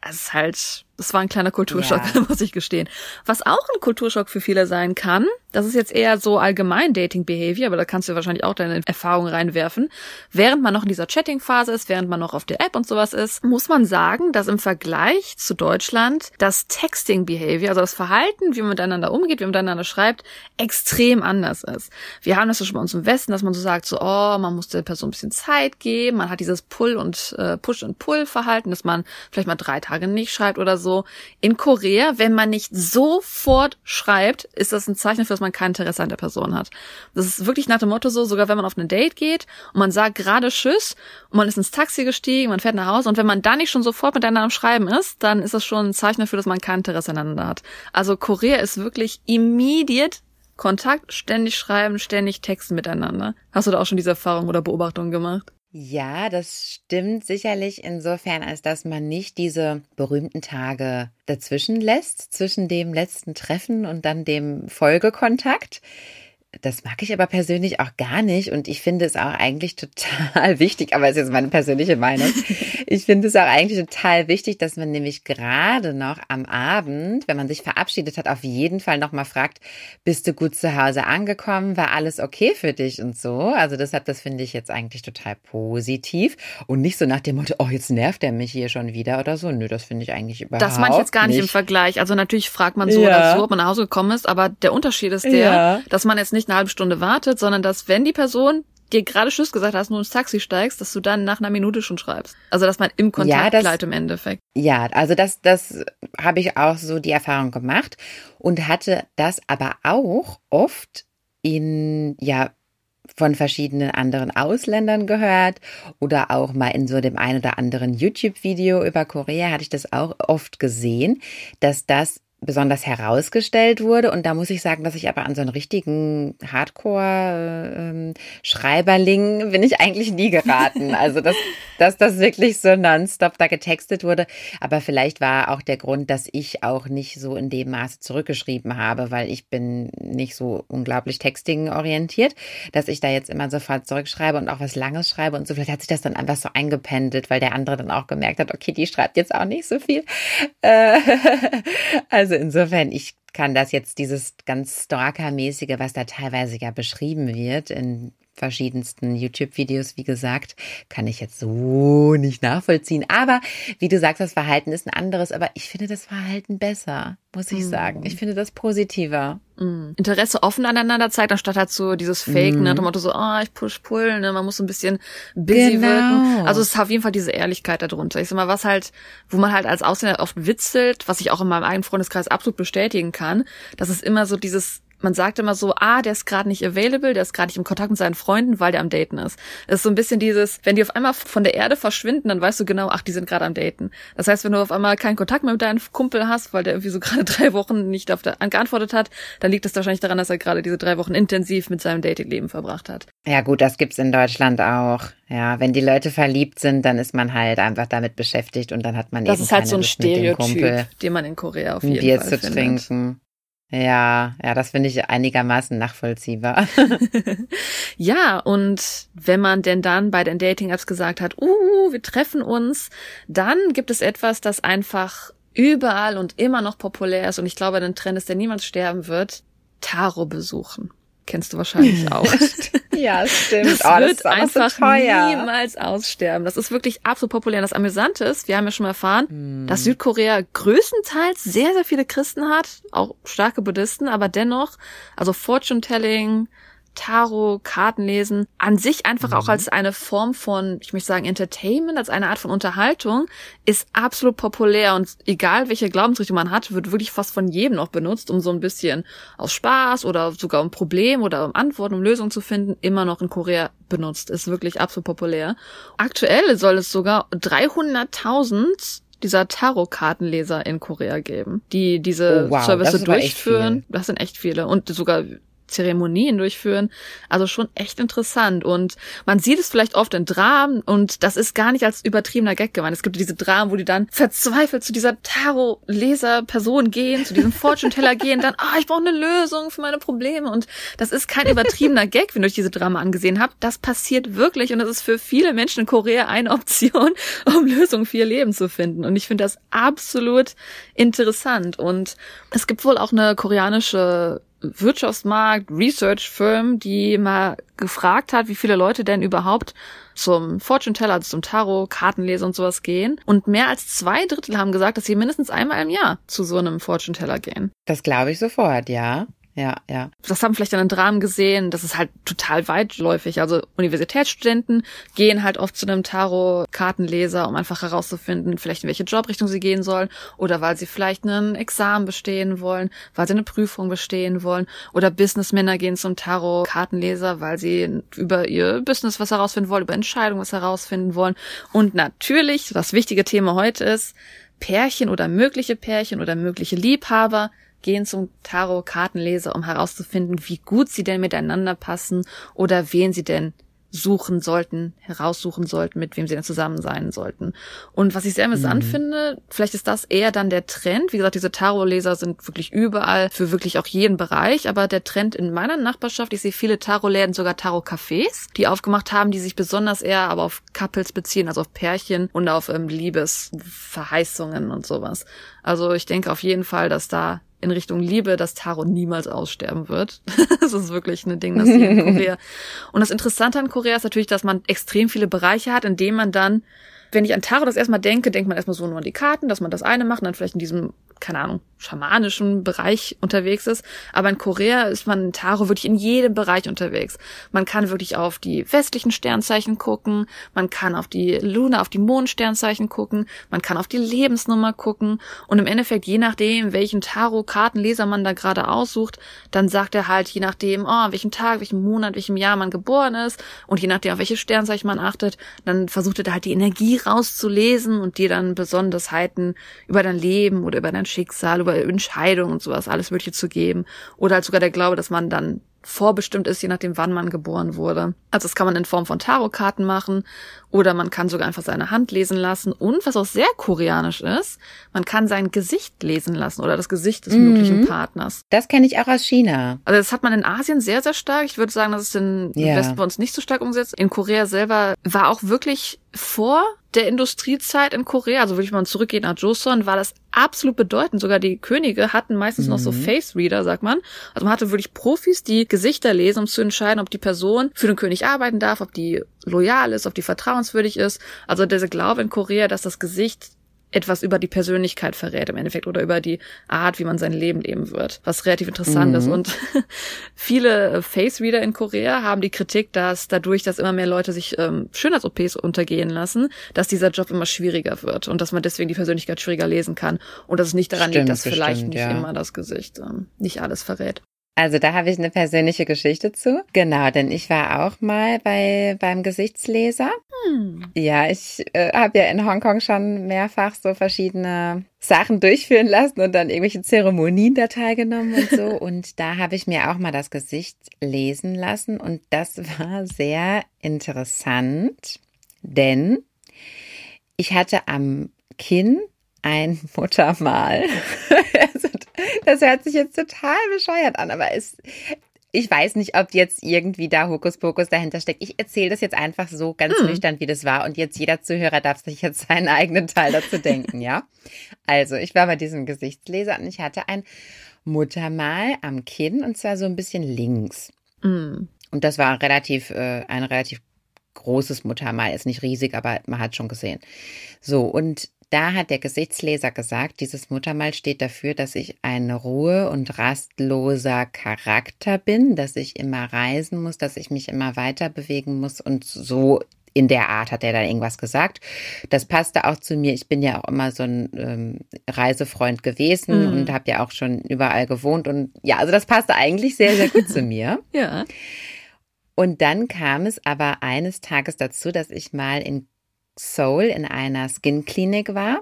Es ist halt, das war ein kleiner Kulturschock, ja. muss ich gestehen. Was auch ein Kulturschock für viele sein kann, das ist jetzt eher so allgemein Dating Behavior, aber da kannst du wahrscheinlich auch deine Erfahrungen reinwerfen. Während man noch in dieser Chatting-Phase ist, während man noch auf der App und sowas ist, muss man sagen, dass im Vergleich zu Deutschland das Texting Behavior, also das Verhalten, wie man miteinander umgeht, wie man miteinander schreibt, extrem anders ist. Wir haben das schon bei uns im Westen, dass man so sagt, so, oh, man muss der Person ein bisschen Zeit geben, man hat dieses Pull und äh, Push und Pull Verhalten, dass man vielleicht mal drei Tage nicht schreibt oder so so. In Korea, wenn man nicht sofort schreibt, ist das ein Zeichen dafür, dass man kein Interesse an der Person hat. Das ist wirklich nach dem Motto so, sogar wenn man auf ein Date geht und man sagt gerade Tschüss und man ist ins Taxi gestiegen, man fährt nach Hause und wenn man da nicht schon sofort miteinander am Schreiben ist, dann ist das schon ein Zeichen dafür, dass man kein Interesse aneinander hat. Also Korea ist wirklich immediate Kontakt, ständig schreiben, ständig texten miteinander. Hast du da auch schon diese Erfahrung oder Beobachtung gemacht? Ja, das stimmt sicherlich insofern, als dass man nicht diese berühmten Tage dazwischen lässt, zwischen dem letzten Treffen und dann dem Folgekontakt. Das mag ich aber persönlich auch gar nicht und ich finde es auch eigentlich total wichtig, aber es ist jetzt meine persönliche Meinung. Ich finde es auch eigentlich total wichtig, dass man nämlich gerade noch am Abend, wenn man sich verabschiedet hat, auf jeden Fall nochmal fragt, bist du gut zu Hause angekommen? War alles okay für dich und so? Also deshalb, das finde ich jetzt eigentlich total positiv und nicht so nach dem Motto, oh, jetzt nervt er mich hier schon wieder oder so. Nö, das finde ich eigentlich überhaupt nicht. Das meine ich jetzt gar nicht, im Vergleich. Also natürlich fragt man so ja. oder so, ob man nach Hause gekommen ist, aber der Unterschied ist der, ja. dass man jetzt nicht nicht eine halbe Stunde wartet, sondern dass, wenn die Person dir gerade Tschüss gesagt hast, nur ins Taxi steigst, dass du dann nach einer Minute schon schreibst. Also dass man im Kontakt ja, das, bleibt im Endeffekt. Ja, also das, das habe ich auch so die Erfahrung gemacht und hatte das aber auch oft in, ja, von verschiedenen anderen Ausländern gehört oder auch mal in so dem ein oder anderen YouTube-Video über Korea hatte ich das auch oft gesehen, dass das besonders herausgestellt wurde. Und da muss ich sagen, dass ich aber an so einen richtigen Hardcore-Schreiberling bin ich eigentlich nie geraten. Also, dass, dass das wirklich so nonstop da getextet wurde. Aber vielleicht war auch der Grund, dass ich auch nicht so in dem Maße zurückgeschrieben habe, weil ich bin nicht so unglaublich texting-orientiert, dass ich da jetzt immer sofort zurückschreibe und auch was Langes schreibe und so. Vielleicht hat sich das dann einfach so eingependelt, weil der andere dann auch gemerkt hat, okay, die schreibt jetzt auch nicht so viel. Äh, also also insofern, ich kann das jetzt, dieses ganz Stalker-mäßige, was da teilweise ja beschrieben wird in verschiedensten YouTube-Videos, wie gesagt, kann ich jetzt so nicht nachvollziehen. Aber wie du sagst, das Verhalten ist ein anderes, aber ich finde das Verhalten besser, muss ich mm. sagen. Ich finde das positiver. Mm. Interesse offen aneinander zeigt, anstatt halt so dieses Fake, mm. ne, Motto so, ah, oh, ich push, pull, ne, man muss so ein bisschen busy genau. wirken. Also es ist auf jeden Fall diese Ehrlichkeit darunter. Ich sag mal, was halt, wo man halt als Ausländer oft witzelt, was ich auch in meinem eigenen Freundeskreis absolut bestätigen kann, das ist immer so dieses man sagt immer so, ah, der ist gerade nicht available, der ist gerade nicht im Kontakt mit seinen Freunden, weil der am Daten ist. Das ist so ein bisschen dieses, wenn die auf einmal von der Erde verschwinden, dann weißt du genau, ach, die sind gerade am Daten. Das heißt, wenn du auf einmal keinen Kontakt mehr mit deinem Kumpel hast, weil der irgendwie so gerade drei Wochen nicht auf der, geantwortet hat, dann liegt es wahrscheinlich daran, dass er gerade diese drei Wochen intensiv mit seinem Dating-Leben verbracht hat. Ja gut, das gibt's in Deutschland auch. Ja, wenn die Leute verliebt sind, dann ist man halt einfach damit beschäftigt und dann hat man das eben ist halt so ein Stereotyp, Kumpel den man in Korea auf ein jeden Bier Fall zu findet. trinken. Ja, ja, das finde ich einigermaßen nachvollziehbar. Ja, und wenn man denn dann bei den Dating-Apps gesagt hat, uh, wir treffen uns, dann gibt es etwas, das einfach überall und immer noch populär ist und ich glaube, ein Trend ist, der niemals sterben wird, Tarot besuchen. Kennst du wahrscheinlich auch. Ja, stimmt. Das oh, das wird aber einfach so niemals aussterben. Das ist wirklich absolut populär. Und Das Amüsante ist, wir haben ja schon mal erfahren, Hm. dass Südkorea größtenteils sehr, sehr viele Christen hat, auch starke Buddhisten, aber dennoch, also Fortune-Telling, Tarot, Kartenlesen, an sich einfach auch als eine Form von, ich möchte sagen, Entertainment, als eine Art von Unterhaltung, ist absolut populär und egal welche Glaubensrichtung man hat, wird wirklich fast von jedem noch benutzt, um so ein bisschen aus Spaß oder sogar um Problem oder um Antworten, um Lösungen zu finden, immer noch in Korea benutzt. Ist wirklich absolut populär. Aktuell soll es sogar 300.000 dieser Tarot-Kartenleser in Korea geben, die diese Oh, wow, Service das ist aber echt durchführen. Das sind echt viele und sogar Zeremonien durchführen. Also schon echt interessant. Und man sieht es vielleicht oft in Dramen und das ist gar nicht als übertriebener Gag gemeint. Es gibt diese Dramen, wo die dann verzweifelt zu dieser Tarot-Leser-Person gehen, zu diesem Fortune-Teller gehen, dann, ah, ich brauche eine Lösung für meine Probleme. Und das ist kein übertriebener Gag, wenn ihr euch diese Drama angesehen habt. Das passiert wirklich und das ist für viele Menschen in Korea eine Option, um Lösungen für ihr Leben zu finden. Und ich finde das absolut interessant. Und es gibt wohl auch eine koreanische Wirtschaftsmarkt, Research Firm, die mal gefragt hat, wie viele Leute denn überhaupt zum Fortune Teller, also zum Tarot, Kartenleser und sowas gehen. Und mehr als zwei Drittel haben gesagt, dass sie mindestens einmal im Jahr zu so einem Fortune Teller gehen. Das glaube ich sofort, ja. Ja, ja. Das haben vielleicht an den Dramen gesehen, das ist halt total weitläufig. Also Universitätsstudenten gehen halt oft zu einem Tarot-Kartenleser, um einfach herauszufinden, vielleicht in welche Jobrichtung sie gehen sollen oder weil sie vielleicht ein Examen bestehen wollen, weil sie eine Prüfung bestehen wollen oder Businessmänner gehen zum Tarot-Kartenleser, weil sie über ihr Business was herausfinden wollen, über Entscheidungen was herausfinden wollen. Und natürlich, das wichtige Thema heute ist, Pärchen oder mögliche Pärchen oder mögliche Liebhaber gehen zum Tarot-Kartenleser, um herauszufinden, wie gut sie denn miteinander passen oder wen sie denn suchen sollten, heraussuchen sollten, mit wem sie denn zusammen sein sollten. Und was ich sehr amüsant finde, vielleicht ist das eher dann der Trend. Wie gesagt, diese Tarotleser sind wirklich überall für wirklich auch jeden Bereich. Aber der Trend in meiner Nachbarschaft, ich sehe viele Tarotläden, sogar Tarot-Cafés, die aufgemacht haben, die sich besonders eher aber auf Couples beziehen, also auf Pärchen und auf ähm, Liebesverheißungen und sowas. Also ich denke auf jeden Fall, dass da in Richtung Liebe das Tarot niemals aussterben wird. das ist wirklich ein Ding, das hier in Korea. Und das Interessante an Korea ist natürlich, dass man extrem viele Bereiche hat, in denen man dann, wenn ich an Tarot das erstmal denke, denkt man erstmal so nur an die Karten, dass man das eine macht und dann vielleicht in diesem, keine Ahnung, schamanischen Bereich unterwegs ist. Aber in Korea ist man in Tarot wirklich in jedem Bereich unterwegs. Man kann wirklich auf die westlichen Sternzeichen gucken, man kann auf die Luna, auf die Mondsternzeichen gucken, man kann auf die Lebensnummer gucken und im Endeffekt, je nachdem, welchen Tarot-Kartenleser man da gerade aussucht, dann sagt er halt, je nachdem, oh, an welchem Tag, welchem Monat, welchem Jahr man geboren ist und je nachdem, auf welche Sternzeichen man achtet, dann versucht er da halt die Energie rauszulesen und dir dann Besonderheiten über dein Leben oder über dein Schicksal, über Entscheidungen und sowas, alles Mögliche zu geben. Oder halt sogar der Glaube, dass man dann vorbestimmt ist, je nachdem, wann man geboren wurde. Also das kann man in Form von Tarotkarten machen oder man kann sogar einfach seine Hand lesen lassen. Und was auch sehr koreanisch ist, man kann sein Gesicht lesen lassen oder das Gesicht des Mhm. möglichen Partners. Das kenne ich auch aus China. Also das hat man in Asien sehr, sehr stark. Ich würde sagen, das ist in Ja. Westen bei uns nicht so stark umgesetzt. In Korea selber war auch wirklich vor der Industriezeit in Korea, also wirklich mal zurückgehen nach Joseon, war das absolut bedeutend. Sogar die Könige hatten meistens noch so Mhm. Face Reader, sagt man. Also man hatte wirklich Profis, die Gesichter lesen, um zu entscheiden, ob die Person für den König arbeiten darf, ob die loyal ist, ob die vertrauenswürdig ist. Also dieser Glaube in Korea, dass das Gesicht etwas über die Persönlichkeit verrät im Endeffekt oder über die Art, wie man sein Leben leben wird, was relativ interessant Mhm. ist. Und viele äh, Face-Reader in Korea haben die Kritik, dass dadurch, dass immer mehr Leute sich ähm, Schönheits-OPs untergehen lassen, dass dieser Job immer schwieriger wird und dass man deswegen die Persönlichkeit schwieriger lesen kann und dass es nicht daran Stimmt liegt, dass vielleicht bestimmt, nicht ja. immer das Gesicht ähm, nicht alles verrät. Also da habe ich eine persönliche Geschichte zu. Genau, denn ich war auch mal bei beim Gesichtsleser. Hm. Ja, ich äh, habe ja in Hongkong schon mehrfach so verschiedene Sachen durchführen lassen und dann irgendwelche Zeremonien da teilgenommen und so. und da habe ich mir auch mal das Gesicht lesen lassen und das war sehr interessant, denn ich hatte am Kinn ein Muttermal. Also, das hört sich jetzt total bescheuert an, aber es, ich weiß nicht, ob jetzt irgendwie da Hokuspokus dahinter steckt. Ich erzähle das jetzt einfach so ganz hm. nüchtern, wie das war. Und jetzt jeder Zuhörer darf sich jetzt seinen eigenen Teil dazu denken, ja? Also, ich war bei diesem Gesichtsleser und ich hatte ein Muttermal am Kinn und zwar so ein bisschen links. Hm. Und das war relativ, äh, ein relativ großes Muttermal, ist nicht riesig, aber man hat schon gesehen. So, und da hat der Gesichtsleser gesagt, dieses Muttermal steht dafür, dass ich ein Ruhe- und rastloser Charakter bin, dass ich immer reisen muss, dass ich mich immer weiter bewegen muss und so in der Art hat er da irgendwas gesagt. Das passte auch zu mir. Ich bin ja auch immer so ein ähm, Reisefreund gewesen mhm. und habe ja auch schon überall gewohnt und ja, also das passte eigentlich sehr, sehr gut zu mir. Ja. Und dann kam es aber eines Tages dazu, dass ich mal in Seoul in einer Skin-Klinik war.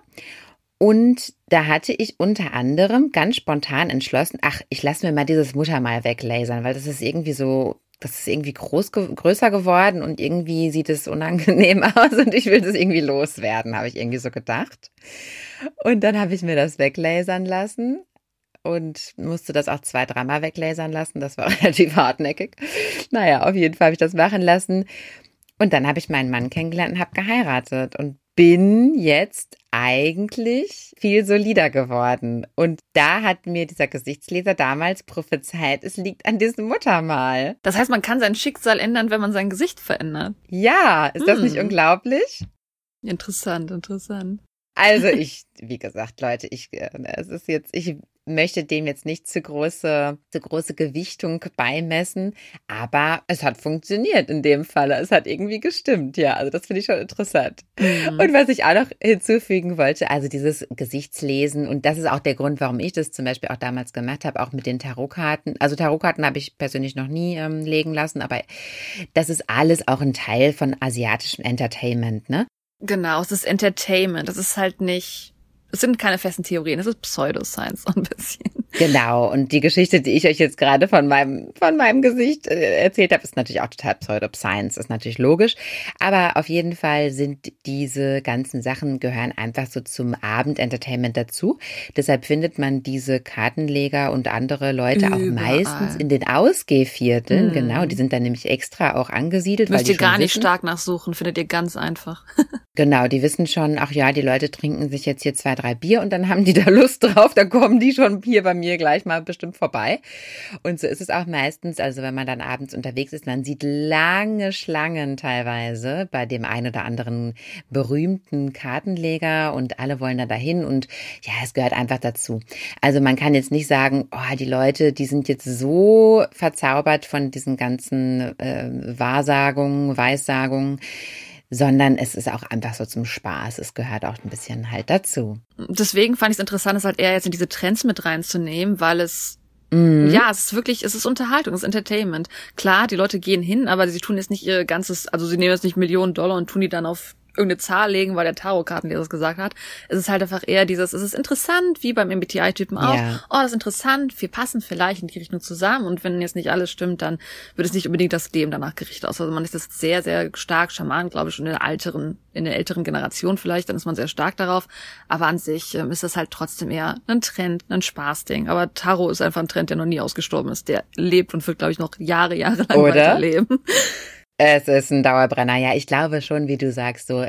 Und da hatte ich unter anderem ganz spontan entschlossen, ach, ich lasse mir mal dieses Muttermal weglasern, weil das ist irgendwie so, das ist irgendwie groß, größer geworden und irgendwie sieht es unangenehm aus und ich will das irgendwie loswerden, habe ich irgendwie so gedacht. Und dann habe ich mir das weglasern lassen und musste das auch zwei, dreimal weglasern lassen. Das war relativ hartnäckig. Naja, auf jeden Fall habe ich das machen lassen. Und dann habe ich meinen Mann kennengelernt und habe geheiratet und bin jetzt eigentlich viel solider geworden. Und da hat mir dieser Gesichtsleser damals prophezeit, es liegt an diesem Muttermal. Das heißt, man kann sein Schicksal ändern, wenn man sein Gesicht verändert. Ja, ist das nicht hm. unglaublich? Interessant, interessant. Also ich, wie gesagt, Leute, ich, äh, es ist jetzt, ich möchte dem jetzt nicht zu große, zu große Gewichtung beimessen, aber es hat funktioniert in dem Falle. Es hat irgendwie gestimmt, ja. Also das finde ich schon interessant. Mhm. Und was ich auch noch hinzufügen wollte, also dieses Gesichtslesen und das ist auch der Grund, warum ich das zum Beispiel auch damals gemacht habe, auch mit den Tarotkarten. Also Tarotkarten habe ich persönlich noch nie ähm, legen lassen, aber das ist alles auch ein Teil von asiatischem Entertainment, ne? Genau, es ist Entertainment. Das ist halt nicht es sind keine festen Theorien, es ist Pseudoscience so ein bisschen. Genau, und die Geschichte, die ich euch jetzt gerade von meinem, von meinem Gesicht äh, erzählt habe, ist natürlich auch total Pseudoscience, ist natürlich logisch. Aber auf jeden Fall sind diese ganzen Sachen gehören einfach so zum Abendentertainment dazu. Deshalb findet man diese Kartenleger und andere Leute Überall. auch meistens in den Ausgehvierteln. Mhm. Genau, die sind dann nämlich extra auch angesiedelt. Müsst ihr gar nicht stark nachsuchen, findet ihr ganz einfach. genau, die wissen schon, ach ja, die Leute trinken sich jetzt hier zwei, drei Bier und dann haben die da Lust drauf, da kommen die schon hier bei mir gleich mal bestimmt vorbei. Und so ist es auch meistens, also wenn man dann abends unterwegs ist, man sieht lange Schlangen teilweise bei dem einen oder anderen berühmten Kartenleger und alle wollen da dahin und ja, es gehört einfach dazu. Also man kann jetzt nicht sagen, oh, die Leute, die sind jetzt so verzaubert von diesen ganzen äh, Wahrsagungen, Weissagungen, sondern es ist auch einfach so zum Spaß. Es gehört auch ein bisschen halt dazu. Deswegen fand ich es interessant, es halt eher jetzt in diese Trends mit reinzunehmen, weil es mhm. ja, es ist wirklich, es ist Unterhaltung, es ist Entertainment. Klar, die Leute gehen hin, aber sie tun jetzt nicht ihr ganzes, also sie nehmen jetzt nicht Millionen Dollar und tun die dann auf irgendeine Zahl legen, weil der Tarotkartenleser es gesagt hat. Es ist halt einfach eher dieses, es ist interessant, wie beim MBTI-Typen auch. Yeah. Oh, das ist interessant, wir passen vielleicht in die Richtung zusammen und wenn jetzt nicht alles stimmt, dann wird es nicht unbedingt das Leben danach gerichtet aus. Also man ist das sehr, sehr stark Schaman, glaube ich, schon in der älteren, in der älteren Generation vielleicht, dann ist man sehr stark darauf. Aber an sich ähm, ist das halt trotzdem eher ein Trend, ein Spaßding. Aber Tarot ist einfach ein Trend, der noch nie ausgestorben ist. Der lebt und wird, glaube ich, noch Jahre, Jahre lang Oder? weiterleben. Es ist ein Dauerbrenner. Ja, ich glaube schon, wie du sagst, so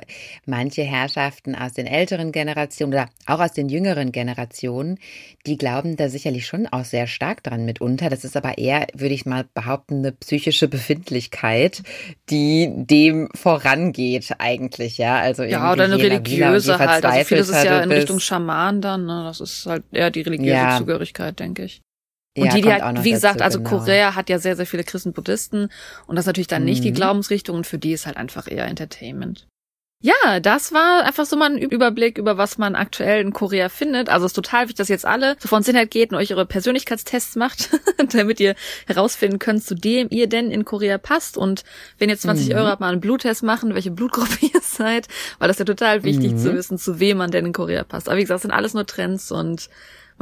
manche Herrschaften aus den älteren Generationen oder auch aus den jüngeren Generationen, die glauben da sicherlich schon auch sehr stark dran mitunter. Das ist aber eher, würde ich mal behaupten, eine psychische Befindlichkeit, die dem vorangeht eigentlich, ja. Also ja, oder eine religiöse halt. Also vieles ist ja in Richtung Schaman dann. Ne? Das ist halt eher die religiöse ja. Zugehörigkeit, denke ich. Und ja, die, die halt, wie gesagt, dazu, also genau. Korea hat ja sehr, sehr viele Christen, Buddhisten und das ist natürlich dann mhm. nicht die mhm. Glaubensrichtung und für die ist halt einfach eher Entertainment. Ja, das war einfach so mal ein Überblick über was man aktuell in Korea findet. Also es ist total wichtig, dass jetzt alle so von Sinnheit geht und euch eure Persönlichkeitstests macht, damit ihr herausfinden könnt, zu dem ihr denn in Korea passt. Und wenn ihr 20 mhm. Euro habt, mal einen Bluttest machen, welche Blutgruppe ihr seid, weil das ist ja total wichtig mhm. zu wissen, zu wem man denn in Korea passt. Aber wie gesagt, das sind alles nur Trends und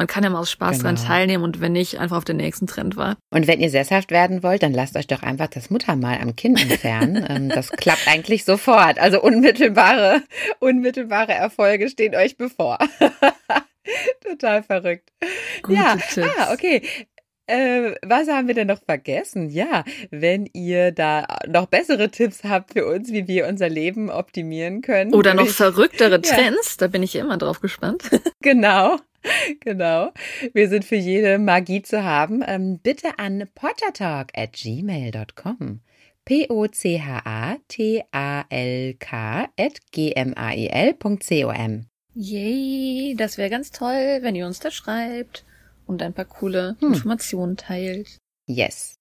man kann ja mal aus Spaß genau. dran teilnehmen und wenn nicht, einfach auf den nächsten Trend war. Und wenn ihr sesshaft werden wollt, dann lasst euch doch einfach das Muttermal am Kind entfernen. Ähm, das klappt eigentlich sofort. Also unmittelbare, unmittelbare Erfolge stehen euch bevor. Total verrückt. Gute ja, Tipps. ah, okay. Äh, was haben wir denn noch vergessen? Ja, wenn ihr da noch bessere Tipps habt für uns, wie wir unser Leben optimieren können. Oder noch verrücktere Trends, ja. da bin ich immer drauf gespannt. Genau. Genau. Wir sind für jede Magie zu haben. Ähm, bitte an pottertalk at gmail.com. P-O-C-H-A-T-A-L-K at g-m-a-e-l.com. Yay, das wäre ganz toll, wenn ihr uns da schreibt und ein paar coole hm. Informationen teilt. Yes.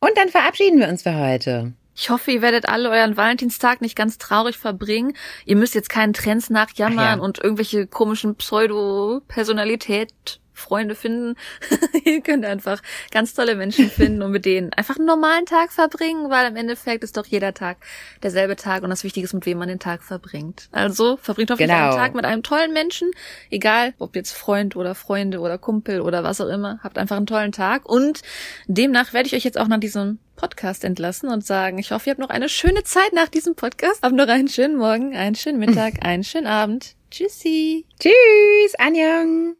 Und dann verabschieden wir uns für heute. Ich hoffe, ihr werdet alle euren Valentinstag nicht ganz traurig verbringen. Ihr müsst jetzt keinen Trends nachjammern ja. und irgendwelche komischen Pseudo-Personalität Freunde finden. ihr könnt einfach ganz tolle Menschen finden und mit denen einfach einen normalen Tag verbringen, weil im Endeffekt ist doch jeder Tag derselbe Tag und das Wichtige ist, mit wem man den Tag verbringt. Also verbringt auf jeden Fall einen genau. Tag mit einem tollen Menschen, egal ob jetzt Freund oder Freunde oder Kumpel oder was auch immer. Habt einfach einen tollen Tag und demnach werde ich euch jetzt auch nach diesem Podcast entlassen und sagen, ich hoffe, ihr habt noch eine schöne Zeit nach diesem Podcast. Habt noch einen schönen Morgen, einen schönen Mittag, einen schönen Abend. Tschüssi. Tschüss, Anjong.